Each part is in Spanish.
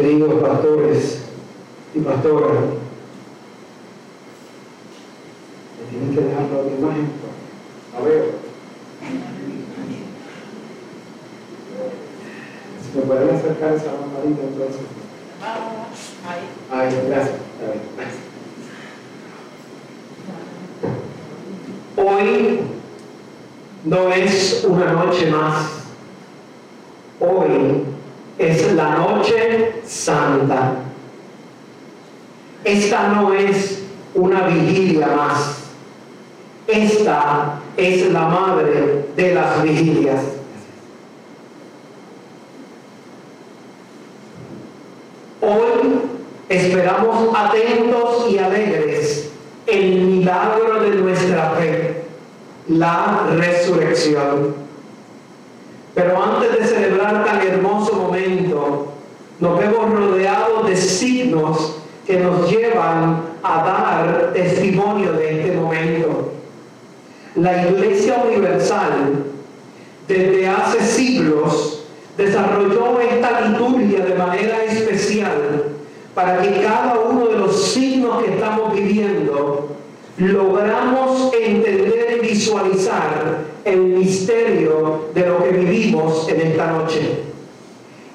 queridos pastores y pastoras, me tienen que dejar la imagen. A ver. Si me pueden acercar esa lamparita entonces. Ahí. Ahí, gracias. Hoy no es una noche más. Hoy es la noche santa. Esta no es una vigilia más. Esta es la madre de las vigilias. Hoy esperamos atentos y alegres el milagro de nuestra fe, la resurrección. Pero antes de celebrar tan hermoso momento, nos vemos rodeados de signos que nos llevan a dar testimonio de este momento. La Iglesia Universal, desde hace siglos, desarrolló esta liturgia de manera especial para que cada uno de los signos que estamos viviendo logramos entender y visualizar el misterio de lo que vivimos en esta noche.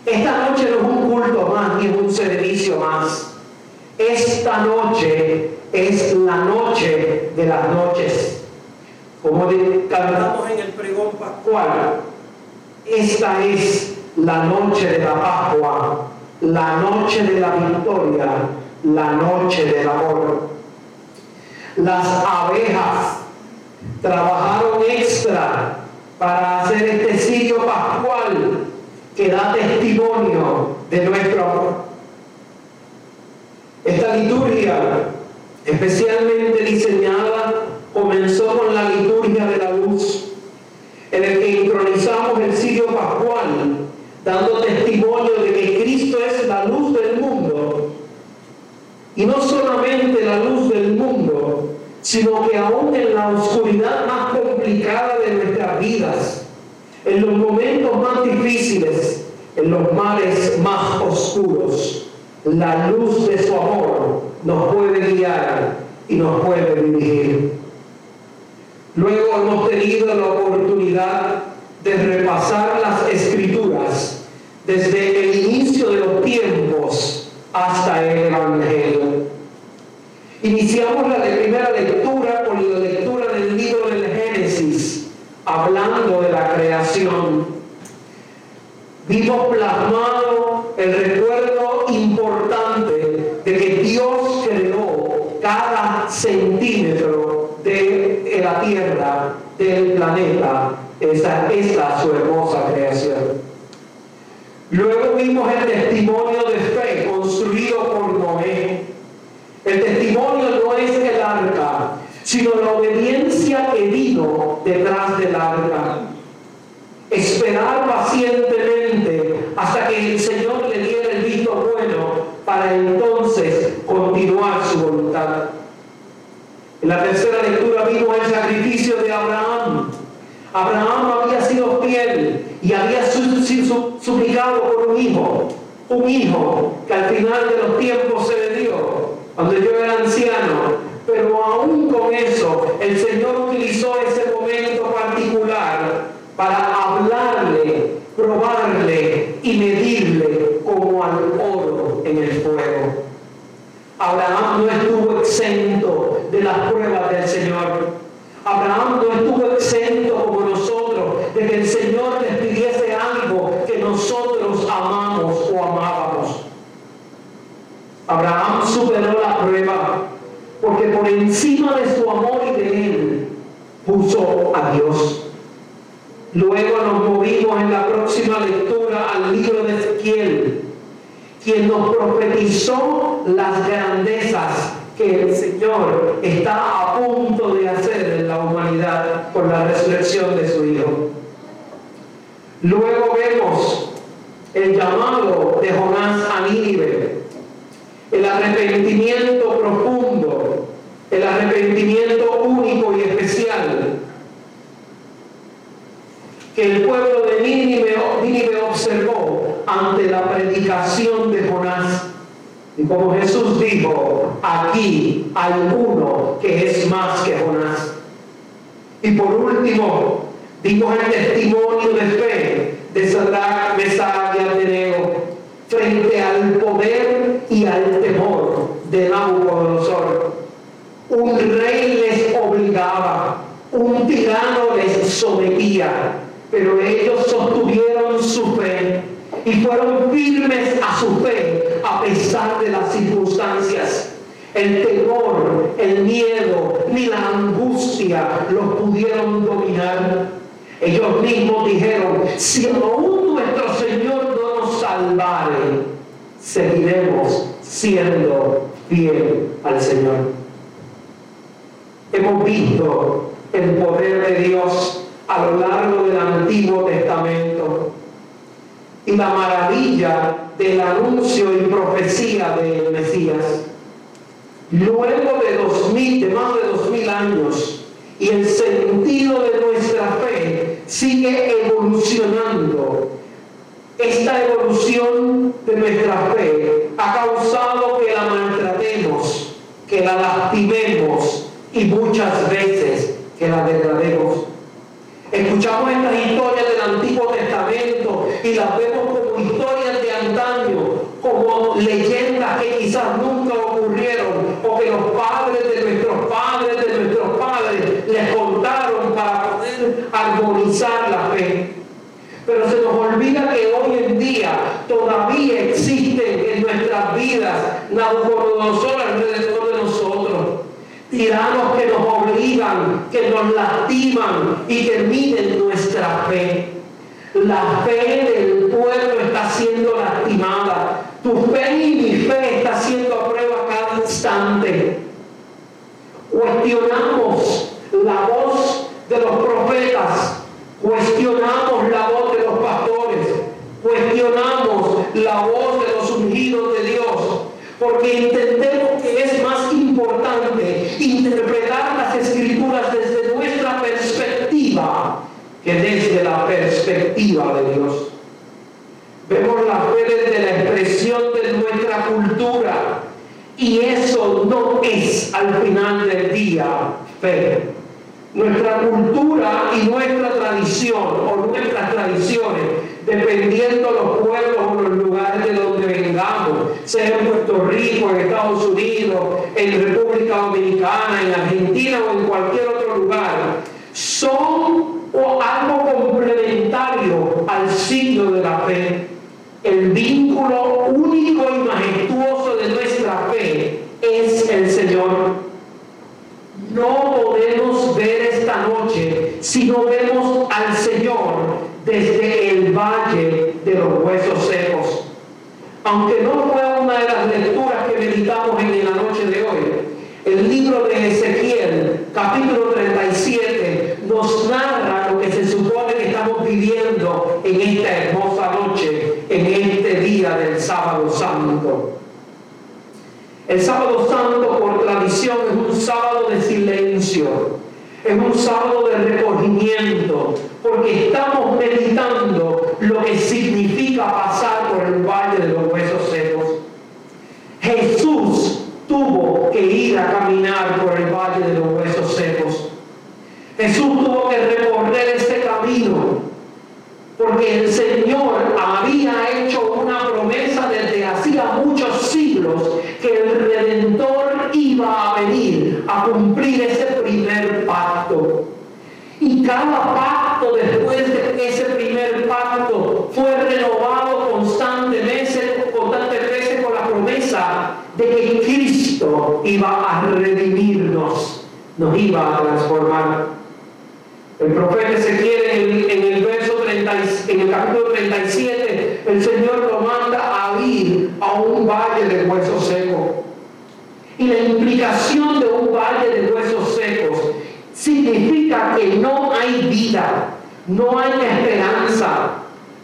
Esta noche no es un culto más ni es un servicio más. Esta noche es la noche de las noches. Como cantamos en el pregón pascual, esta es la noche de la Pascua, la noche de la victoria, la noche del amor. Las abejas trabajaron extra para hacer este sitio pascual que da testimonio de nuestro amor. Esta liturgia, especialmente diseñada, comenzó con la liturgia de la luz, en el que sincronizamos el sitio pascual, dando testimonio de que Cristo es la luz del mundo. Y no solamente la luz del mundo, sino que aún en la oscuridad más complicada de nuestras vidas, en los momentos más difíciles, en los mares más oscuros, la luz de su amor nos puede guiar y nos puede dirigir. Luego hemos tenido la oportunidad testimone eso, el Señor utilizó ese momento particular para hablarle, probarle y medirle como al oro en el fuego. Abraham no estuvo exento de las pruebas del Señor. Abraham no estuvo exento como nosotros de que el Señor les pidiese algo que nosotros amamos o amábamos. Abraham superó la prueba porque por encima de su amor y de él puso a Dios. Luego nos movimos en la próxima lectura al libro de Ezequiel, quien nos profetizó las grandezas que el Señor está a punto de hacer en la humanidad por la resurrección de su Hijo. Luego vemos el llamado de Jonás a Nínive, el arrepentimiento profundo, el arrepentimiento único y especial que el pueblo de Nínive, observó ante la predicación de Jonás como Jesús dijo, aquí hay uno que es más que Jonás. Y por último, dimos el testimonio de fe de Sadrach, Mesach y frente al poder y al temor de Nabucodonosor. Un rey les obligaba, un tirano les sometía, pero ellos sostuvieron su fe y fueron firmes a su fe a pesar de las circunstancias. El temor, el miedo ni la angustia los pudieron dominar. Ellos mismos dijeron, si aún nuestro Señor no nos salvare, seguiremos siendo fiel al Señor. Hemos visto el poder de Dios a lo largo del Antiguo Testamento y la maravilla del anuncio y profecía del Mesías. Luego de dos mil, de más de dos mil años, y el sentido de nuestra fe sigue evolucionando. Esta evolución de nuestra fe ha causado que la maltratemos, que la lastimemos y muchas veces que la degrademos. Escuchamos estas historias del Antiguo Testamento y las vemos como historias de antaño, como leyendas que quizás nunca ocurrieron o que los padres de nuestros padres, de nuestros padres, les contaron para poder armonizar la fe. Pero se nos olvida que hoy en día todavía existen en nuestras vidas Nabucodonosor alrededor de nosotros tiranos que nos obligan, que nos lastiman y que miden nuestra fe. La fe del pueblo está siendo lastimada. Tu fe y mi fe está siendo a prueba cada instante. Cuestionamos la voz de los profetas, cuestionamos la voz de los pastores, cuestionamos la voz de los ungidos de Dios, porque entendemos que es más importante interpretar las escrituras desde nuestra perspectiva que desde la perspectiva de Dios. Vemos la fe desde la expresión de nuestra cultura y eso no es al final del día fe. Nuestra cultura y nuestra tradición o nuestras tradiciones, dependiendo los pueblos o los lugares de donde vengamos, sea en Puerto Rico, en Estados Unidos, en República Dominicana, en Argentina o en cualquier otro lugar, son algo complementario al signo de la fe. El vínculo único y majestuoso de nuestra fe es el Señor no podemos ver esta noche si no vemos al Señor desde el valle de los huesos secos. Aunque no fue una de las lecturas que meditamos en la noche de hoy, el libro de Ezequiel, capítulo 37, nos narra lo que se supone que estamos viviendo en esta hermosa noche, en este día del sábado santo. El sábado santo por tradición es un sábado de silencio, es un sábado de recogimiento, porque estamos meditando lo que significa pasar por el valle de los huesos secos. Jesús tuvo que ir a caminar por el valle de los huesos secos. Jesús tuvo que recorrer ese camino, porque el Señor Y cada pacto después de ese primer pacto fue renovado constantemente, constantemente con la promesa de que Cristo iba a redimirnos, nos iba a transformar. El profeta Ezequiel en en el verso 30, en el capítulo 37, el Señor lo manda a ir a un valle de huesos secos. Y la implicación de un valle de huesos secos significa que no hay vida, no hay esperanza,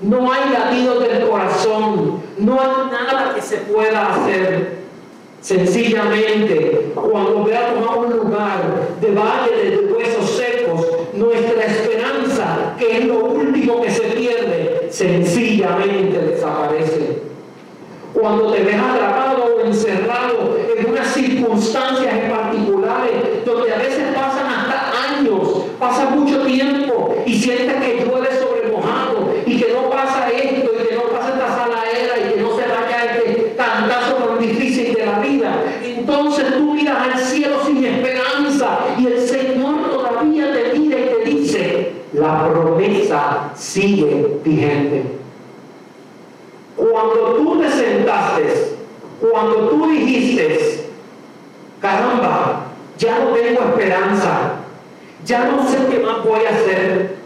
no hay latido del corazón, no hay nada que se pueda hacer. Sencillamente, cuando veamos a un lugar de valle de huesos secos, nuestra esperanza, que es lo último que se pierde, sencillamente desaparece. cuando te ves atrapado o encerrado en unas circunstancias en particulares, donde a veces pasan hasta años, pasa mucho tiempo y sientes que llueve sobre mojado y que no pasa esto y que no pasa esta saladera y que no se vaya este cantazo tan difícil de la vida. Entonces tú miras al cielo sin esperanza y el Señor todavía te mira y te dice, la promesa sigue vigente. Cuando tú te sentaste, cuando tú dijiste, caramba, ya no tengo esperanza, ya no sé qué más voy a hacer,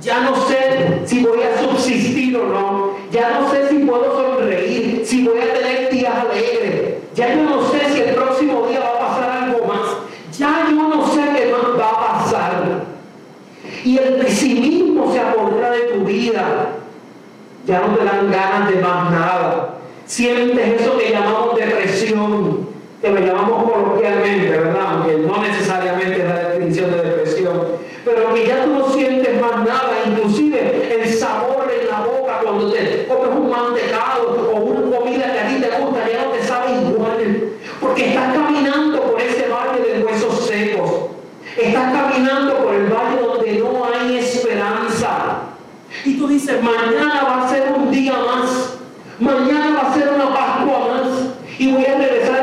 ya no sé si voy a subsistir o no, ya no sé si puedo sonreír, si voy a tener días alegres, ya yo no sé si el próximo día va a pasar algo más, ya yo no sé qué más va a pasar. Y el pesimismo se apodera de tu vida. Ya no te dan ganas de más nada. Sientes eso que llamamos depresión, que lo llamamos coloquialmente, ¿verdad? Aunque no necesariamente es la definición de depresión, pero que ya tú no sientes más nada, inclusive el sabor en la boca cuando te comes un mantecado o una comida que a ti te gusta, ya no te sabe igual, porque estás caminando por ese valle de huesos secos, estás caminando por el valle donde no hay esperanza. Y tú dices, mañana va a ser un día más, mañana va a ser una Pascua más, y voy a regresar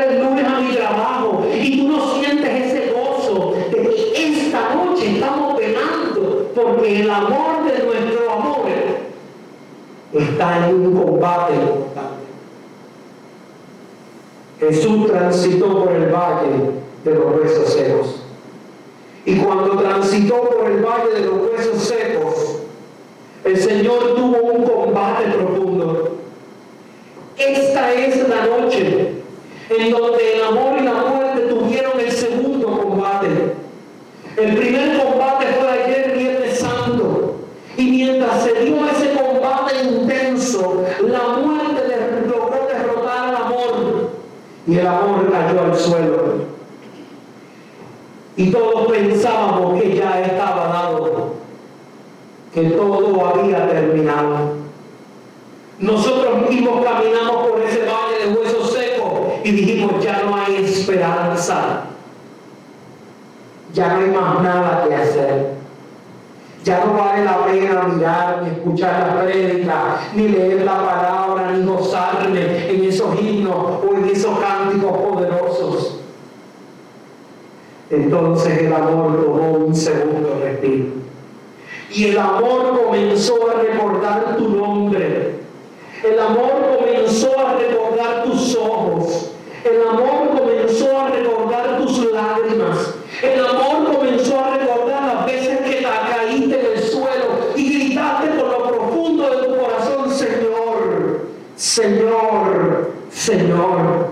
el amor de nuestro amor está en un combate importante. Jesús transitó por el valle de los huesos secos. Y cuando transitó por el valle de los huesos secos, el Señor tuvo un combate profundo. Esta es la noche en donde el amor y la muerte tuvieron el segundo combate. El primer combate fue ayer Viernes Santo. Y mientras se dio ese combate intenso, la muerte logró derrotar al amor. Amor cayó al suelo. Y todos pensábamos que ya estaba dado que todo había terminado. Nosotros mismos caminamos por ese valle de huesos secos y dijimos, ya no hay esperanza, ya no hay más nada que hacer. Ya no vale la pena ni escuchar la prédica, ni leer la palabra, ni gozarme en esos himnos o en esos cánticos poderosos. Entonces el amor tomó un segundo respiro y el amor comenzó a recordar tu nombre. El amor comenzó a recordar tus ojos. El amor comenzó a recordar tus lágrimas. El amor comenzó a recordar las veces que te caíste en el suelo y gritaste por lo profundo de tu corazón, Señor, Señor, Señor.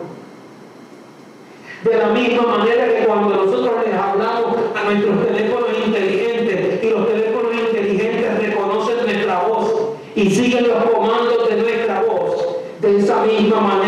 De la misma manera que cuando nosotros les hablamos a nuestros teléfonos inteligentes y los teléfonos inteligentes reconocen nuestra voz y siguen los comandos de nuestra voz, de esa misma manera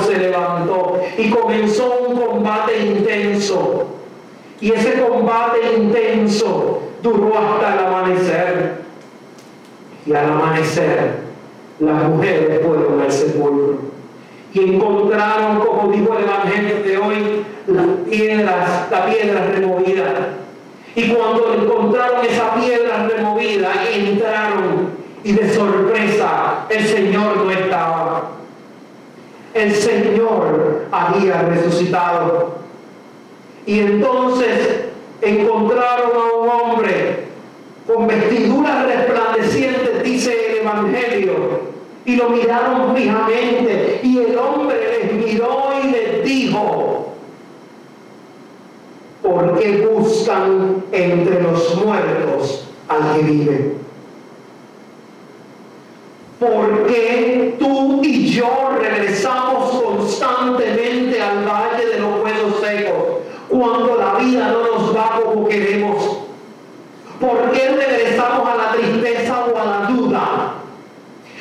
se levantó y comenzó un combate intenso. Y ese combate intenso duró hasta el amanecer. Y al amanecer, las mujeres fueron al sepulcro y encontraron, como dijo el Evangelio de hoy, las piedras, la piedra removida. Y cuando encontraron esa piedra removida, entraron y de sorpresa el Señor no estaba. El Señor había resucitado. Y entonces encontraron a un hombre con vestiduras resplandecientes, dice el Evangelio, y lo miraron fijamente y el hombre les miró y les dijo, ¿por qué buscan entre los muertos al que vive? ¿Por qué tú y yo regresamos constantemente al valle de los huesos secos cuando la vida no nos va como queremos? ¿Por qué regresamos a la tristeza o a la duda?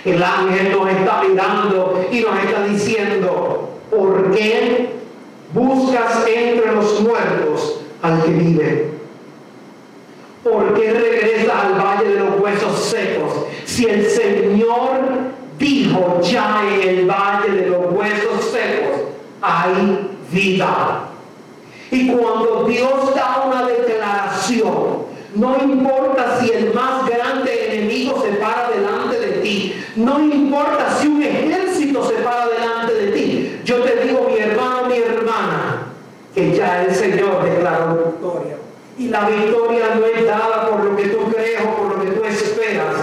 El ángel nos está mirando y nos está diciendo, ¿por qué buscas entre los muertos al que vive? ¿Por qué regresas al valle de los huesos secos? Si el Señor ya en el valle de los huesos secos, hay vida. Y cuando Dios da una declaración, no importa si el más grande enemigo se para delante de ti, no importa si un ejército se para delante de ti, yo te digo mi hermano, mi hermana, que ya el Señor declaró victoria. Y la victoria no es dada por lo que tú crees o por lo que tú esperas,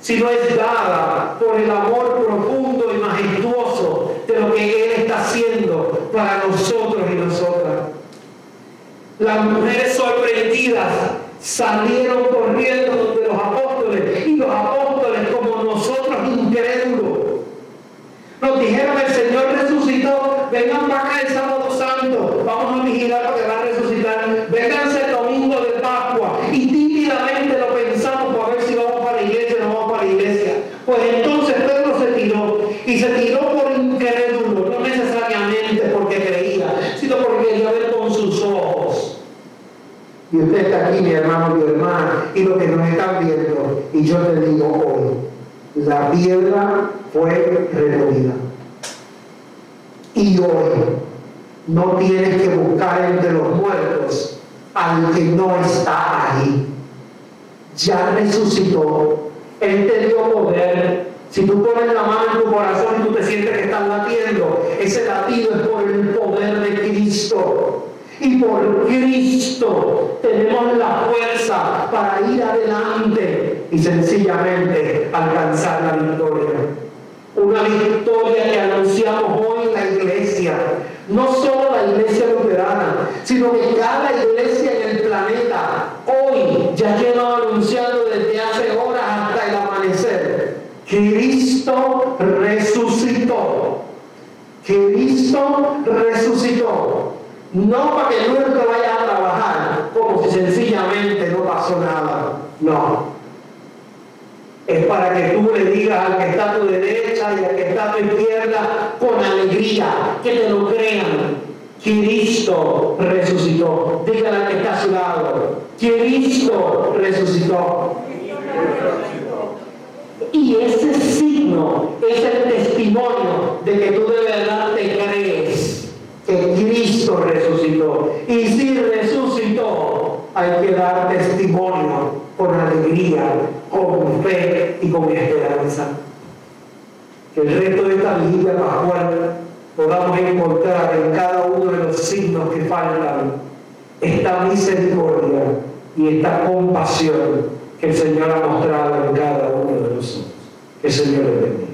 sino es dada por el amor profundo y majestuoso de lo que Él está haciendo para nosotros y nosotras. Las mujeres sorprendidas salieron corriendo de los apóstoles y los apóstoles como nosotros incrédulos. Nos dijeron el Señor resucitó, vengan para acá el sábado santo, vamos a vigilar porque va a resucitar, vénganse el domingo de Pascua y tímidamente lo pensamos para ver si vamos para la iglesia o no vamos para la iglesia. Pues entonces Pedro se tiró y se tiró por incrédulo, no necesariamente porque creía, sino porque quería ver con sus ojos. Y usted está aquí, mi hermano, mi hermana, y lo que nos están viendo, yo te digo hoy, la piedra fue removida. Y hoy no tienes que buscar entre los muertos al que no está ahí. Ya resucitó. Él te dio poder. Si tú pones la mano en tu corazón y tú te sientes que estás latiendo, ese latido es por el poder de Cristo. Y por Cristo tenemos la fuerza para ir adelante y sencillamente alcanzar la victoria. Una victoria que anunciamos hoy en la iglesia. No solo la iglesia luterana, sino que cada iglesia en el planeta hoy ya lleva anunciando desde hace horas hasta el amanecer. Cristo resucitó. Cristo resucitó. No para que nuestro vaya a trabajar como si sencillamente no pasó nada. No. Es para que tú le digas al que está a tu derecha y al que está a tu izquierda con alegría, que te lo crean. Cristo resucitó. Dígale al que está a su lado. Cristo resucitó. Y ese signo es el testimonio de que tú de verdad te crees que Cristo resucitó. Y si resucitó, hay que dar testimonio con alegría, con fe y con esperanza. Que el resto de esta vigilia podamos encontrar en cada uno de los signos que faltan esta misericordia y esta compasión que el Señor ha mostrado en cada uno de nosotros. Que el Señor le bendiga.